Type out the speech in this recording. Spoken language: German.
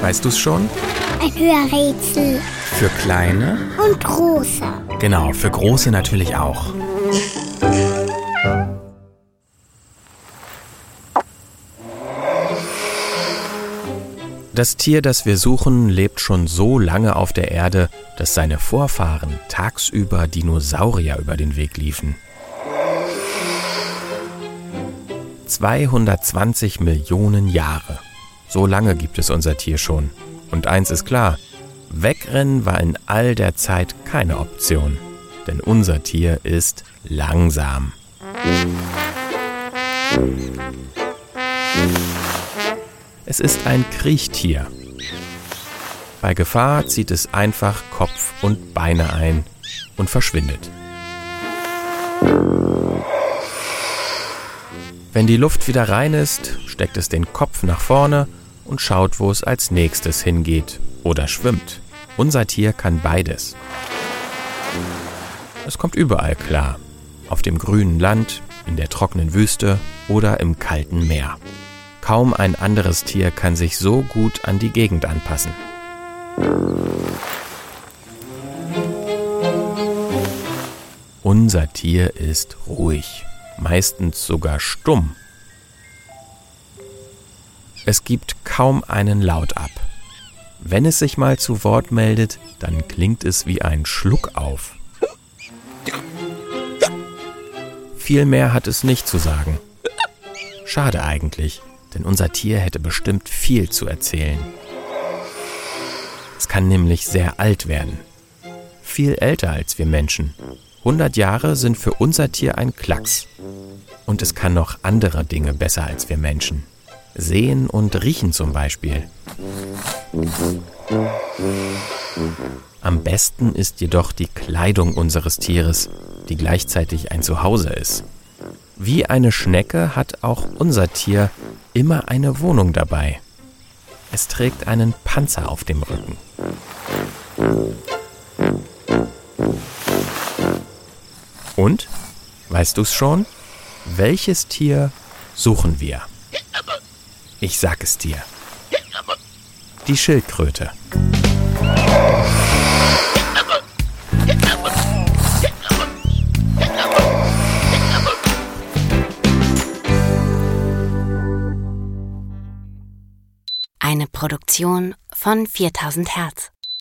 Weißt du's schon? Ein Hörrätsel. Für kleine? Und große. Genau, für große natürlich auch. Das Tier, das wir suchen, lebt schon so lange auf der Erde, dass seine Vorfahren tagsüber Dinosaurier über den Weg liefen. 220 Millionen Jahre. So lange gibt es unser Tier schon. Und eins ist klar, wegrennen war in all der Zeit keine Option. Denn unser Tier ist langsam. Es ist ein Kriechtier. Bei Gefahr zieht es einfach Kopf und Beine ein und verschwindet. Wenn die Luft wieder rein ist, steckt es den Kopf nach vorne und schaut, wo es als nächstes hingeht oder schwimmt. Unser Tier kann beides. Es kommt überall klar. Auf dem grünen Land, in der trockenen Wüste oder im kalten Meer. Kaum ein anderes Tier kann sich so gut an die Gegend anpassen. Unser Tier ist ruhig, meistens sogar stumm. Es gibt kaum einen Laut ab. Wenn es sich mal zu Wort meldet, dann klingt es wie ein Schluck auf. Viel mehr hat es nicht zu sagen. Schade eigentlich denn unser Tier hätte bestimmt viel zu erzählen. Es kann nämlich sehr alt werden. Viel älter als wir Menschen. 100 Jahre sind für unser Tier ein Klacks. Und es kann noch andere Dinge besser als wir Menschen. Sehen und riechen zum Beispiel. Am besten ist jedoch die Kleidung unseres Tieres, die gleichzeitig ein Zuhause ist. Wie eine Schnecke hat auch unser Tier immer eine Wohnung dabei. Es trägt einen Panzer auf dem Rücken. Und, weißt du's schon? Welches Tier suchen wir? Ich sag es dir. Die Schildkröte. Eine Produktion von 4000 Hertz.